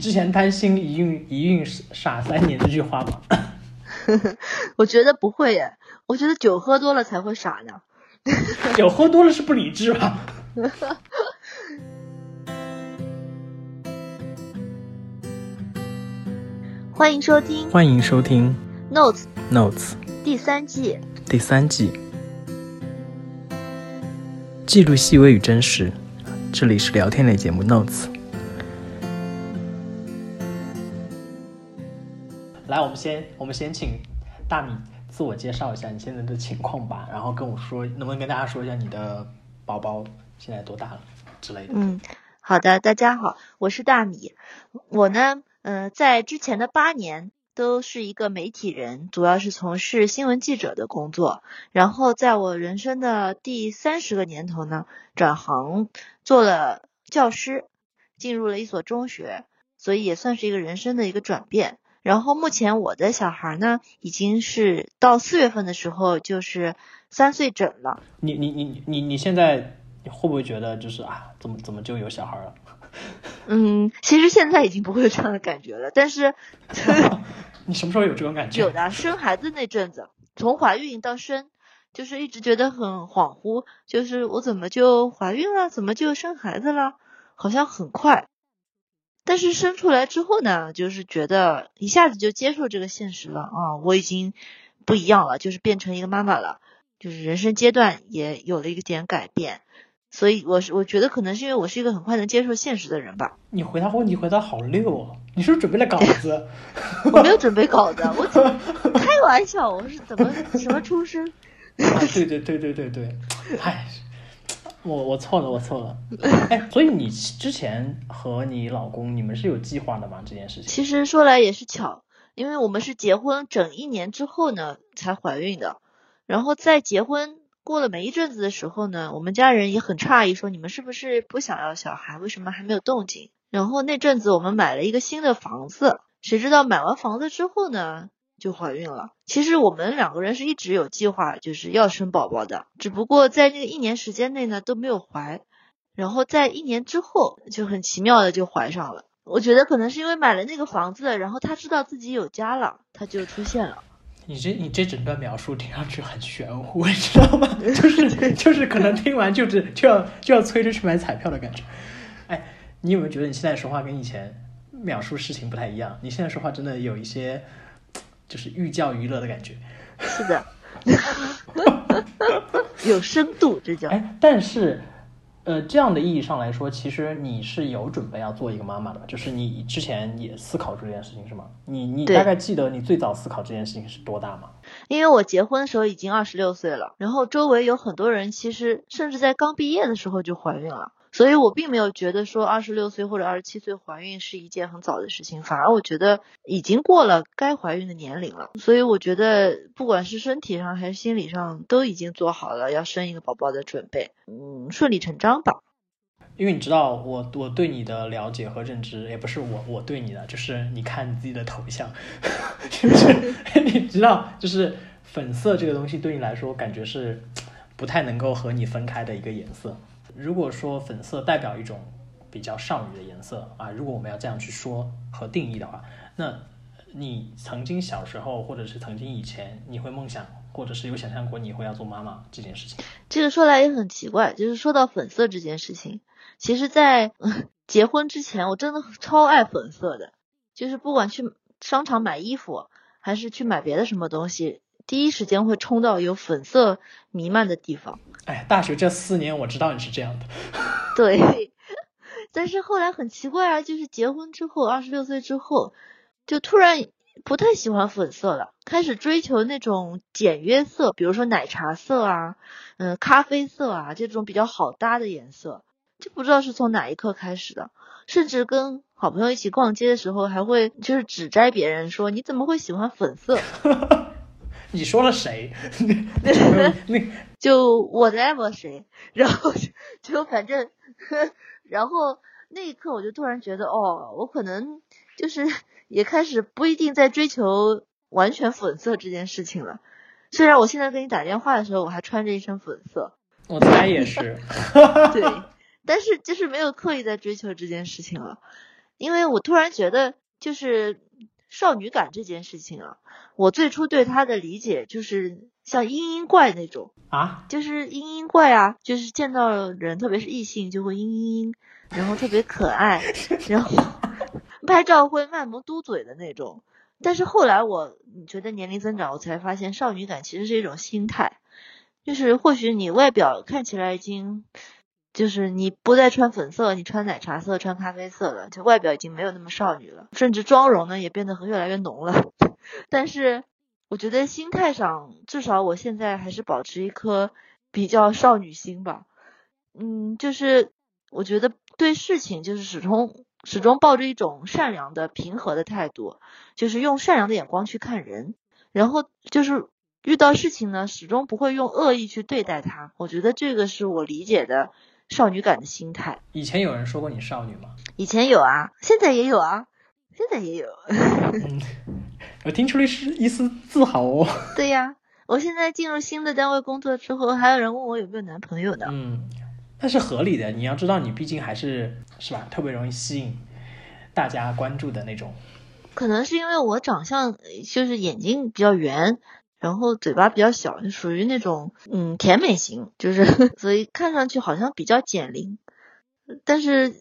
之前担心一孕一孕傻三年这句话吗？我觉得不会耶，我觉得酒喝多了才会傻呢。酒喝多了是不理智吧？欢迎收听欢迎收听 Notes Notes 第三季。第三季，记录细微与真实。这里是聊天类节目 Notes。来，我们先我们先请大米自我介绍一下你现在的情况吧，然后跟我说，能不能跟大家说一下你的宝宝现在多大了之类的。嗯，好的，大家好，我是大米。我呢，呃，在之前的八年都是一个媒体人，主要是从事新闻记者的工作。然后在我人生的第三十个年头呢，转行做了教师，进入了一所中学，所以也算是一个人生的一个转变。然后目前我的小孩呢，已经是到四月份的时候就是三岁整了。你你你你你现在会不会觉得就是啊，怎么怎么就有小孩了？嗯，其实现在已经不会有这样的感觉了，但是 你什么时候有这种感觉？有的生孩子那阵子，从怀孕到生，就是一直觉得很恍惚，就是我怎么就怀孕了，怎么就生孩子了，好像很快。但是生出来之后呢，就是觉得一下子就接受这个现实了啊，我已经不一样了，就是变成一个妈妈了，就是人生阶段也有了一点改变，所以我是我觉得可能是因为我是一个很快能接受现实的人吧。你回答问题回答好溜哦，你是不是准备了稿子？我没有准备稿子，我开玩笑，我是怎么什么出身？啊，对对对对对对，唉，我我错了，我错了。哎，所以你之前和你老公你们是有计划的吗？这件事情？其实说来也是巧，因为我们是结婚整一年之后呢才怀孕的，然后在结婚过了没一阵子的时候呢，我们家人也很诧异，说你们是不是不想要小孩？为什么还没有动静？然后那阵子我们买了一个新的房子，谁知道买完房子之后呢？就怀孕了。其实我们两个人是一直有计划，就是要生宝宝的，只不过在那个一年时间内呢都没有怀，然后在一年之后就很奇妙的就怀上了。我觉得可能是因为买了那个房子，然后他知道自己有家了，他就出现了。你这你这整段描述听上去很玄乎，你知道吗？就是就是可能听完就是就要就要催着去买彩票的感觉。哎，你有没有觉得你现在说话跟以前描述事情不太一样？你现在说话真的有一些。就是寓教于乐的感觉，是的，有深度，这叫哎。但是，呃，这样的意义上来说，其实你是有准备要做一个妈妈的，就是你之前也思考这件事情是吗？你你大概记得你最早思考这件事情是多大吗？因为我结婚的时候已经二十六岁了，然后周围有很多人，其实甚至在刚毕业的时候就怀孕了。所以我并没有觉得说二十六岁或者二十七岁怀孕是一件很早的事情，反而我觉得已经过了该怀孕的年龄了。所以我觉得不管是身体上还是心理上，都已经做好了要生一个宝宝的准备，嗯，顺理成章吧。因为你知道我我对你的了解和认知，也不是我我对你的，就是你看你自己的头像，是不是？你知道，就是粉色这个东西对你来说，感觉是不太能够和你分开的一个颜色。如果说粉色代表一种比较少女的颜色啊，如果我们要这样去说和定义的话，那你曾经小时候或者是曾经以前，你会梦想或者是有想象过你会要做妈妈这件事情？这个说来也很奇怪，就是说到粉色这件事情，其实，在结婚之前，我真的超爱粉色的，就是不管去商场买衣服，还是去买别的什么东西，第一时间会冲到有粉色弥漫的地方。哎，大学这四年我知道你是这样的，对。但是后来很奇怪啊，就是结婚之后，二十六岁之后，就突然不太喜欢粉色了，开始追求那种简约色，比如说奶茶色啊，嗯，咖啡色啊这种比较好搭的颜色。就不知道是从哪一刻开始的，甚至跟好朋友一起逛街的时候，还会就是指摘别人说你怎么会喜欢粉色？你说了谁？那 就 whatever 谁，然后就反正，然后那一刻我就突然觉得，哦，我可能就是也开始不一定在追求完全粉色这件事情了。虽然我现在跟你打电话的时候，我还穿着一身粉色，我猜也是，对，但是就是没有刻意在追求这件事情了。因为我突然觉得，就是少女感这件事情啊，我最初对她的理解就是像嘤嘤怪那种啊，就是嘤嘤怪啊，就是见到人，特别是异性就会嘤嘤嘤，然后特别可爱，然后拍照会卖萌嘟嘴的那种。但是后来我觉得年龄增长，我才发现少女感其实是一种心态，就是或许你外表看起来已经。就是你不再穿粉色，你穿奶茶色、穿咖啡色了，就外表已经没有那么少女了，甚至妆容呢也变得越来越浓了。但是我觉得心态上，至少我现在还是保持一颗比较少女心吧。嗯，就是我觉得对事情就是始终始终抱着一种善良的、平和的态度，就是用善良的眼光去看人，然后就是遇到事情呢，始终不会用恶意去对待他。我觉得这个是我理解的。少女感的心态。以前有人说过你少女吗？以前有啊，现在也有啊，现在也有。我听出来是一丝自豪哦。对呀，我现在进入新的单位工作之后，还有人问我有没有男朋友呢。嗯，那是合理的。你要知道，你毕竟还是是吧，特别容易吸引大家关注的那种。可能是因为我长相就是眼睛比较圆。然后嘴巴比较小，就属于那种嗯甜美型，就是 所以看上去好像比较减龄，但是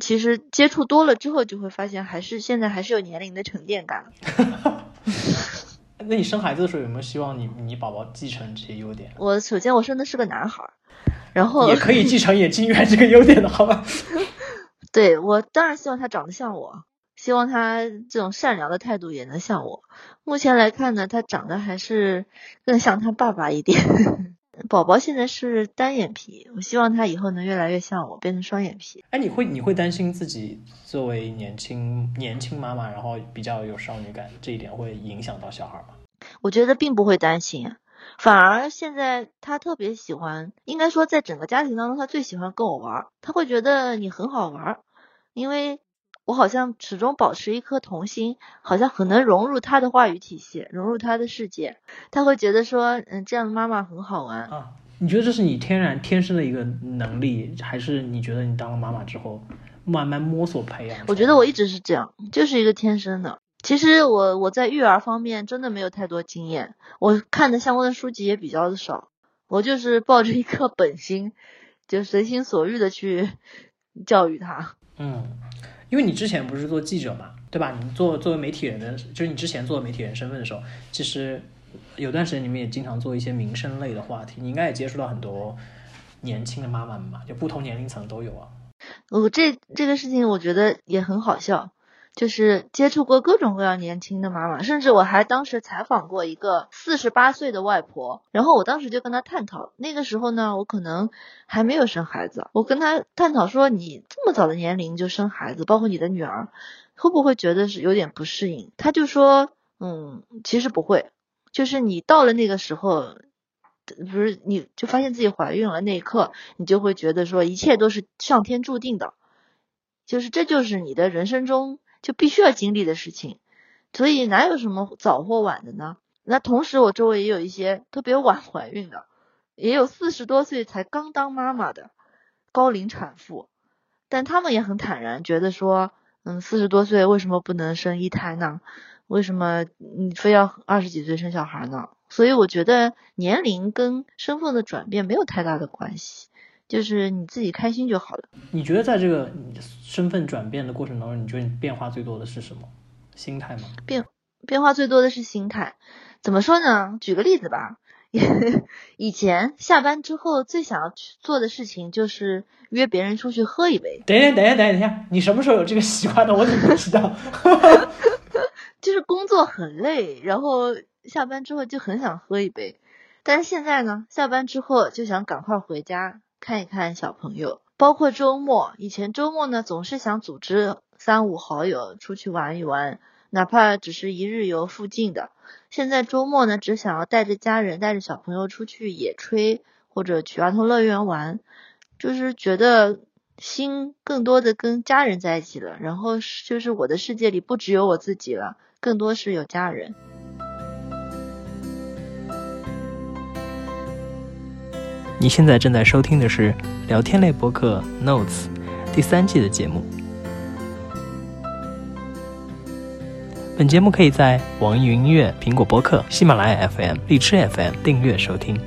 其实接触多了之后就会发现，还是现在还是有年龄的沉淀感。那你生孩子的时候有没有希望你你宝宝继承这些优点？我首先我生的是个男孩，然后也可以继承眼睛圆这个优点的好吧？对我当然希望他长得像我。希望他这种善良的态度也能像我。目前来看呢，他长得还是更像他爸爸一点。宝宝现在是单眼皮，我希望他以后能越来越像我，变成双眼皮。哎，你会你会担心自己作为年轻年轻妈妈，然后比较有少女感，这一点会影响到小孩吗？我觉得并不会担心，反而现在他特别喜欢，应该说在整个家庭当中，他最喜欢跟我玩，他会觉得你很好玩，因为。我好像始终保持一颗童心，好像很能融入他的话语体系，融入他的世界。他会觉得说，嗯，这样的妈妈很好玩啊。你觉得这是你天然天生的一个能力，还是你觉得你当了妈妈之后慢慢摸索培养？我觉得我一直是这样，就是一个天生的。其实我我在育儿方面真的没有太多经验，我看的相关的书籍也比较的少，我就是抱着一颗本心，就随心所欲的去教育他。嗯。因为你之前不是做记者嘛，对吧？你做作为媒体人的，就是你之前做媒体人身份的时候，其实有段时间你们也经常做一些民生类的话题，你应该也接触到很多年轻的妈妈们嘛，就不同年龄层都有啊。我这这个事情我觉得也很好笑。就是接触过各种各样年轻的妈妈，甚至我还当时采访过一个四十八岁的外婆，然后我当时就跟她探讨，那个时候呢，我可能还没有生孩子，我跟她探讨说，你这么早的年龄就生孩子，包括你的女儿，会不会觉得是有点不适应？她就说，嗯，其实不会，就是你到了那个时候，不是你就发现自己怀孕了那一刻，你就会觉得说，一切都是上天注定的，就是这就是你的人生中。就必须要经历的事情，所以哪有什么早或晚的呢？那同时，我周围也有一些特别晚怀孕的，也有四十多岁才刚当妈妈的高龄产妇，但他们也很坦然，觉得说，嗯，四十多岁为什么不能生一胎呢？为什么你非要二十几岁生小孩呢？所以我觉得年龄跟身份的转变没有太大的关系。就是你自己开心就好了。你觉得在这个身份转变的过程当中，你觉得你变化最多的是什么？心态吗？变变化最多的是心态。怎么说呢？举个例子吧。以前下班之后最想要去做的事情就是约别人出去喝一杯。等一下，等一下，等一下，你什么时候有这个习惯的？我怎么不知道？就是工作很累，然后下班之后就很想喝一杯。但是现在呢，下班之后就想赶快回家。看一看小朋友，包括周末。以前周末呢，总是想组织三五好友出去玩一玩，哪怕只是一日游附近的。现在周末呢，只想要带着家人、带着小朋友出去野炊，或者去儿童乐园玩，就是觉得心更多的跟家人在一起了。然后就是我的世界里不只有我自己了，更多是有家人。你现在正在收听的是聊天类播客《Notes》第三季的节目。本节目可以在网易云音乐、苹果播客、喜马拉雅 FM、荔枝 FM 订阅收听。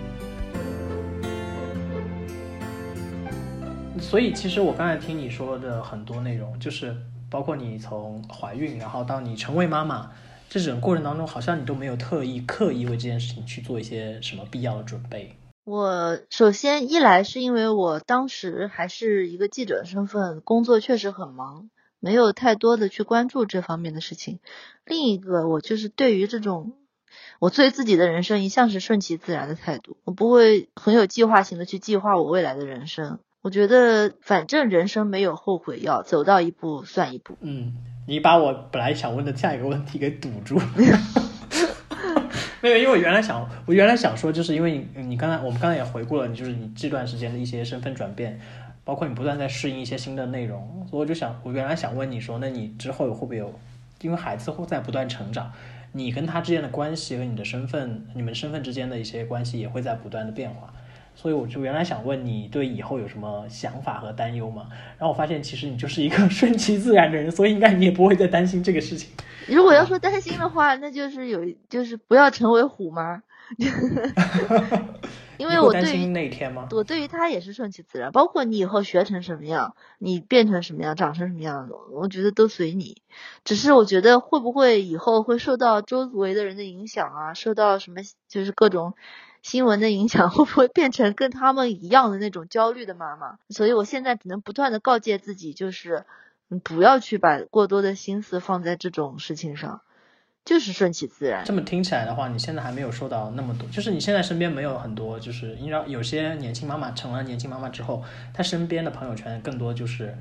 所以，其实我刚才听你说的很多内容，就是包括你从怀孕，然后到你成为妈妈，这整个过程当中，好像你都没有特意刻意为这件事情去做一些什么必要的准备。我首先一来是因为我当时还是一个记者身份，工作确实很忙，没有太多的去关注这方面的事情。另一个，我就是对于这种，我对自己的人生一向是顺其自然的态度，我不会很有计划性的去计划我未来的人生。我觉得反正人生没有后悔药，走到一步算一步。嗯，你把我本来想问的下一个问题给堵住。没有，因为我原来想，我原来想说，就是因为你，你刚才我们刚才也回顾了，你就是你这段时间的一些身份转变，包括你不断在适应一些新的内容，所以我就想，我原来想问你说，那你之后会不会有，因为孩子会在不断成长，你跟他之间的关系和你的身份，你们身份之间的一些关系也会在不断的变化。所以我就原来想问你对以后有什么想法和担忧吗？然后我发现其实你就是一个顺其自然的人，所以应该你也不会再担心这个事情。如果要说担心的话，那就是有就是不要成为虎妈，因为我担心那天吗？我对于他也是顺其自然，包括你以后学成什么样，你变成什么样，长成什么样，我觉得都随你。只是我觉得会不会以后会受到周围的人的影响啊，受到什么就是各种。新闻的影响 会不会变成跟他们一样的那种焦虑的妈妈？所以我现在只能不断的告诫自己，就是不要去把过多的心思放在这种事情上，就是顺其自然。这么听起来的话，你现在还没有受到那么多，就是你现在身边没有很多，就是你知道有些年轻妈妈成了年轻妈妈之后，她身边的朋友圈更多就是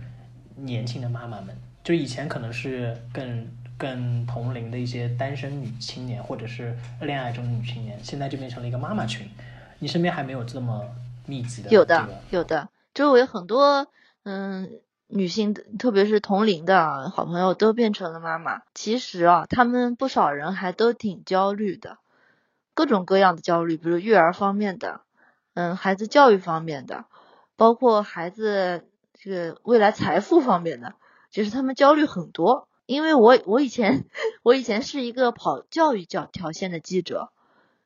年轻的妈妈们，就以前可能是更。跟同龄的一些单身女青年，或者是恋爱中的女青年，现在就变成了一个妈妈群。你身边还没有这么密集的？有的，有的。周围很多嗯女性，特别是同龄的好朋友都变成了妈妈。其实啊，他们不少人还都挺焦虑的，各种各样的焦虑，比如育儿方面的，嗯，孩子教育方面的，包括孩子这个未来财富方面的，就是他们焦虑很多。因为我我以前 我以前是一个跑教育教条线的记者，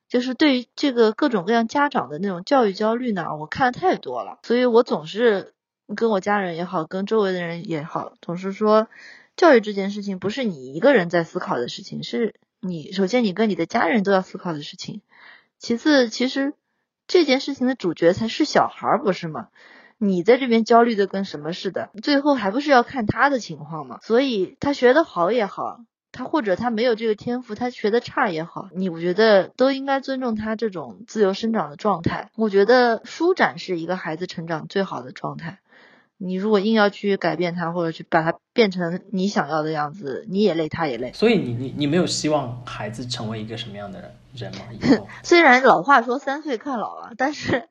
就是对于这个各种各样家长的那种教育焦虑呢，我看的太多了，所以我总是跟我家人也好，跟周围的人也好，总是说教育这件事情不是你一个人在思考的事情，是你首先你跟你的家人都要思考的事情，其次其实这件事情的主角才是小孩，不是吗？你在这边焦虑的跟什么似的，最后还不是要看他的情况吗？所以他学得好也好，他或者他没有这个天赋，他学得差也好，你我觉得都应该尊重他这种自由生长的状态。我觉得舒展是一个孩子成长最好的状态。你如果硬要去改变他，或者去把他变成你想要的样子，你也累，他也累。所以你你你没有希望孩子成为一个什么样的人人吗？虽然老话说三岁看老啊，但是。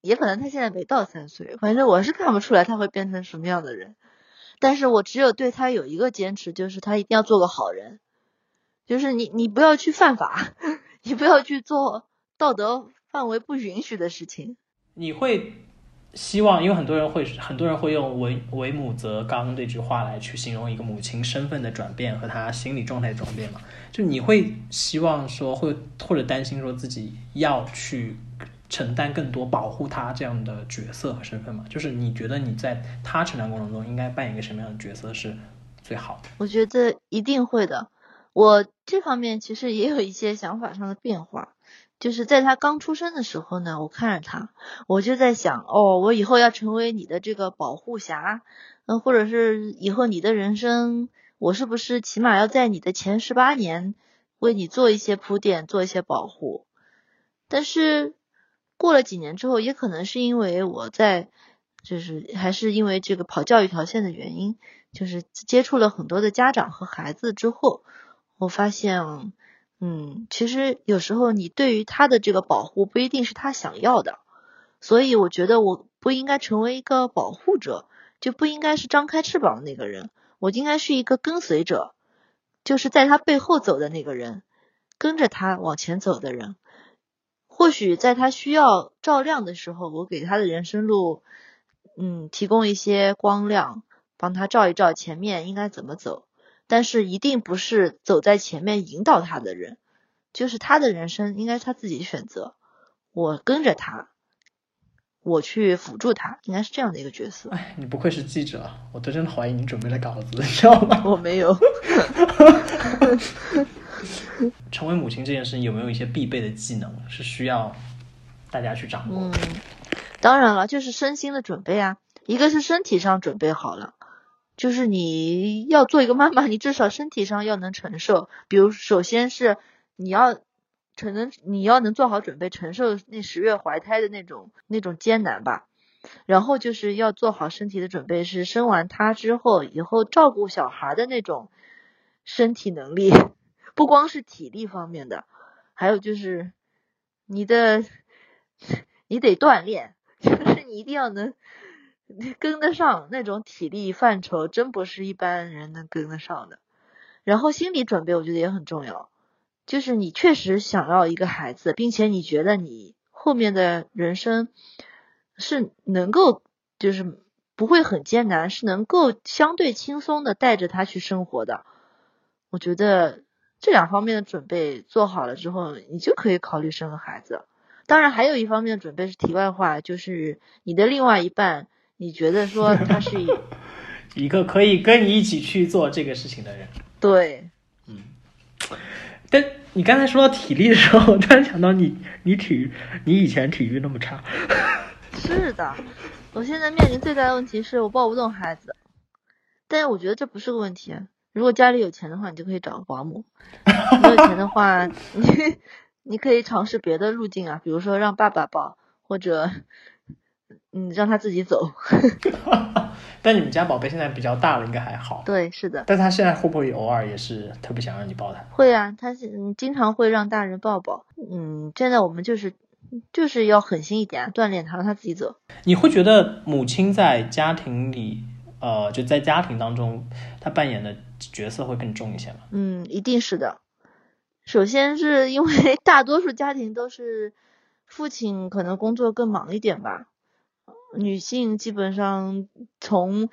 也可能他现在没到三岁，反正我是看不出来他会变成什么样的人。但是我只有对他有一个坚持，就是他一定要做个好人。就是你，你不要去犯法，你不要去做道德范围不允许的事情。你会希望，因为很多人会，很多人会用“为为母则刚”这句话来去形容一个母亲身份的转变和她心理状态转变嘛？就你会希望说，会或者担心说自己要去。承担更多保护他这样的角色和身份嘛？就是你觉得你在他成长过程中应该扮演一个什么样的角色是最好的？我觉得一定会的。我这方面其实也有一些想法上的变化。就是在他刚出生的时候呢，我看着他，我就在想，哦，我以后要成为你的这个保护侠，嗯，或者是以后你的人生，我是不是起码要在你的前十八年为你做一些铺垫，做一些保护？但是。过了几年之后，也可能是因为我在，就是还是因为这个跑教育条线的原因，就是接触了很多的家长和孩子之后，我发现，嗯，其实有时候你对于他的这个保护不一定是他想要的，所以我觉得我不应该成为一个保护者，就不应该是张开翅膀的那个人，我应该是一个跟随者，就是在他背后走的那个人，跟着他往前走的人。或许在他需要照亮的时候，我给他的人生路，嗯，提供一些光亮，帮他照一照前面应该怎么走。但是一定不是走在前面引导他的人，就是他的人生应该是他自己选择，我跟着他，我去辅助他，应该是这样的一个角色。哎，你不愧是记者，我都真的怀疑你准备了稿子，你知道吗？我没有。成为母亲这件事情有没有一些必备的技能是需要大家去掌握？嗯，当然了，就是身心的准备啊。一个是身体上准备好了，就是你要做一个妈妈，你至少身体上要能承受。比如，首先是你要承能，你要能做好准备，承受那十月怀胎的那种那种艰难吧。然后就是要做好身体的准备，是生完他之后，以后照顾小孩的那种身体能力。不光是体力方面的，还有就是你的，你得锻炼，就是你一定要能跟得上那种体力范畴，真不是一般人能跟得上的。然后心理准备我觉得也很重要，就是你确实想要一个孩子，并且你觉得你后面的人生是能够，就是不会很艰难，是能够相对轻松的带着他去生活的，我觉得。这两方面的准备做好了之后，你就可以考虑生个孩子。当然，还有一方面的准备是题外话，就是你的另外一半，你觉得说他是 一个可以跟你一起去做这个事情的人。对，嗯。但你刚才说到体力的时候，我突然想到你，你体育，你以前体育那么差。是的，我现在面临最大的问题是我抱不动孩子，但是我觉得这不是个问题。如果家里有钱的话，你就可以找个保姆；没有钱的话，你你可以尝试别的路径啊，比如说让爸爸抱，或者嗯让他自己走。但你们家宝贝现在比较大了，应该还好。对，是的。但他现在会不会偶尔也是特别想让你抱他？会啊，他是经常会让大人抱抱。嗯，现在我们就是就是要狠心一点，锻炼他，让他自己走。你会觉得母亲在家庭里，呃，就在家庭当中，她扮演的。角色会更重一些吗？嗯，一定是的。首先是因为 大多数家庭都是父亲可能工作更忙一点吧，女性基本上从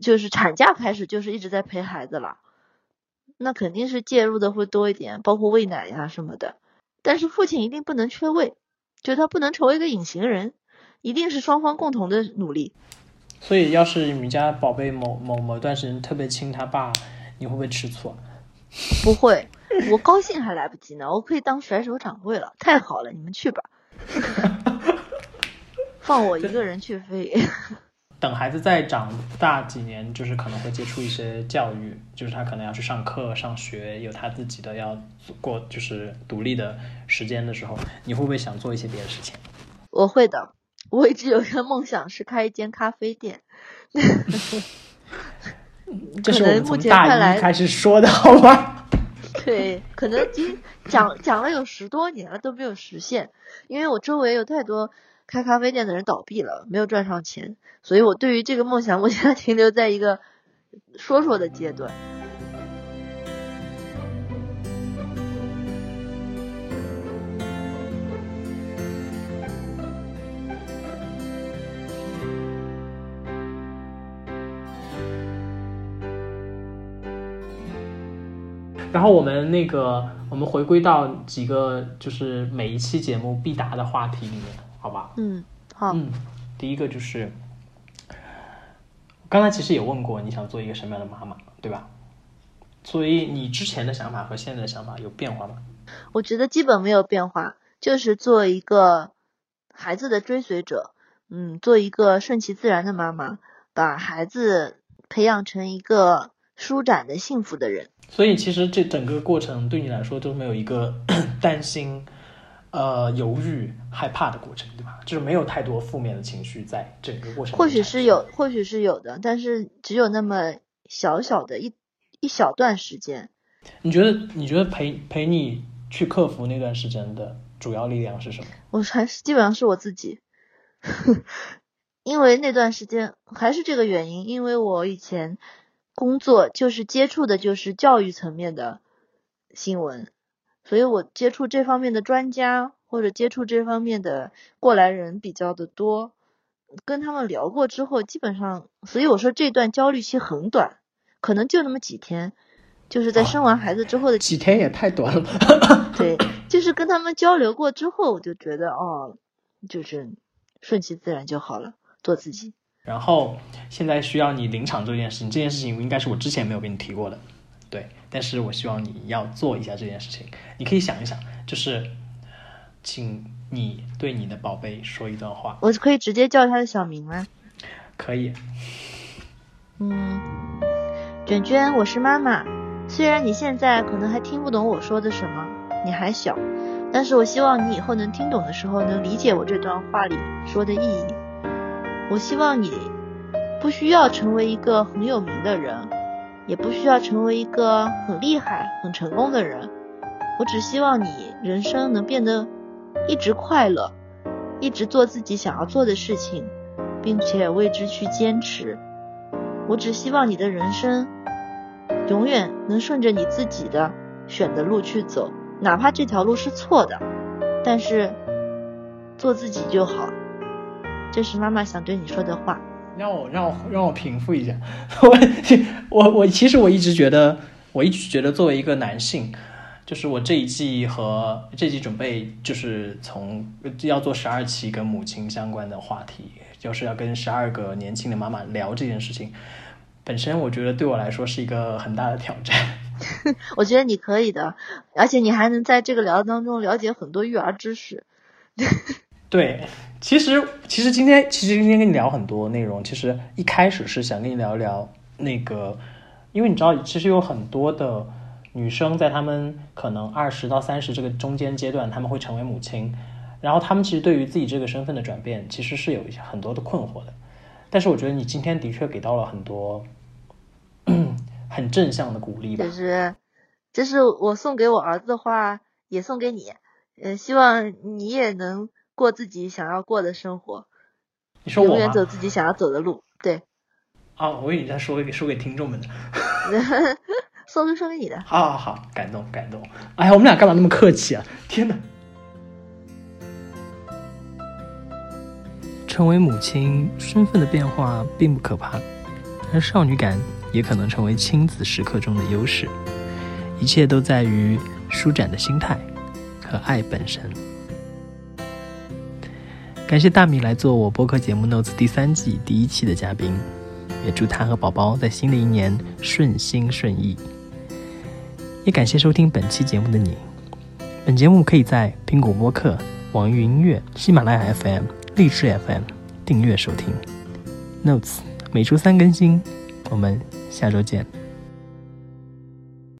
就是产假开始就是一直在陪孩子了，那肯定是介入的会多一点，包括喂奶呀什么的。但是父亲一定不能缺位，就他不能成为一个隐形人，一定是双方共同的努力。所以，要是你们家宝贝某某某段时间特别亲他爸，你会不会吃醋？不会，我高兴还来不及呢，我可以当甩手掌柜了。太好了，你们去吧，放我一个人去飞。等孩子再长大几年，就是可能会接触一些教育，就是他可能要去上课、上学，有他自己的要过，就是独立的时间的时候，你会不会想做一些别的事情？我会的。我一直有一个梦想是开一间咖啡店，这是我们从大一开始说的好吗？对，可能经讲讲了有十多年了都没有实现，因为我周围有太多开咖啡店的人倒闭了，没有赚上钱，所以我对于这个梦想我现在停留在一个说说的阶段。然后我们那个，我们回归到几个就是每一期节目必答的话题里面，好吧？嗯，好。嗯，第一个就是，刚才其实也问过你想做一个什么样的妈妈，对吧？所以你之前的想法和现在的想法有变化吗？我觉得基本没有变化，就是做一个孩子的追随者，嗯，做一个顺其自然的妈妈，把孩子培养成一个舒展的幸福的人。所以其实这整个过程对你来说都没有一个 担心、呃犹豫、害怕的过程，对吧？就是没有太多负面的情绪在整个过程。或许是有，或许是有的，但是只有那么小小的一一小段时间。你觉得？你觉得陪陪你去克服那段时间的主要力量是什么？我还是基本上是我自己，因为那段时间还是这个原因，因为我以前。工作就是接触的，就是教育层面的新闻，所以我接触这方面的专家或者接触这方面的过来人比较的多，跟他们聊过之后，基本上，所以我说这段焦虑期很短，可能就那么几天，就是在生完孩子之后的几天也太短了。对，就是跟他们交流过之后，我就觉得哦，就是顺其自然就好了，做自己。然后现在需要你临场做这件事情，这件事情应该是我之前没有跟你提过的，对。但是我希望你要做一下这件事情，你可以想一想，就是请你对你的宝贝说一段话。我可以直接叫他的小名吗？可以。嗯，卷卷，我是妈妈。虽然你现在可能还听不懂我说的什么，你还小，但是我希望你以后能听懂的时候，能理解我这段话里说的意义。我希望你不需要成为一个很有名的人，也不需要成为一个很厉害、很成功的人。我只希望你人生能变得一直快乐，一直做自己想要做的事情，并且为之去坚持。我只希望你的人生永远能顺着你自己的选的路去走，哪怕这条路是错的，但是做自己就好。这是妈妈想对你说的话。让我让我让我平复一下。我我我其实我一直觉得，我一直觉得作为一个男性，就是我这一季和这季准备就是从要做十二期跟母亲相关的话题，就是要跟十二个年轻的妈妈聊这件事情。本身我觉得对我来说是一个很大的挑战。我觉得你可以的，而且你还能在这个聊当中了解很多育儿知识。对，其实其实今天其实今天跟你聊很多内容，其实一开始是想跟你聊一聊那个，因为你知道，其实有很多的女生在她们可能二十到三十这个中间阶段，她们会成为母亲，然后她们其实对于自己这个身份的转变，其实是有一些很多的困惑的。但是我觉得你今天的确给到了很多 很正向的鼓励吧。就是，这是我送给我儿子的话，也送给你，呃，希望你也能。过自己想要过的生活，你说我永远走自己想要走的路，对。啊，我以为你在说给说给听众们的，说给说给你的。好好好，感动感动。哎呀，我们俩干嘛那么客气啊？天哪！成为母亲，身份的变化并不可怕，而少女感也可能成为亲子时刻中的优势。一切都在于舒展的心态和爱本身。感谢大米来做我播客节目《Notes》第三季第一期的嘉宾，也祝他和宝宝在新的一年顺心顺意。也感谢收听本期节目的你。本节目可以在苹果播客、网易云音乐、喜马拉雅 FM、荔枝 FM 订阅收听。《Notes》每周三更新，我们下周见。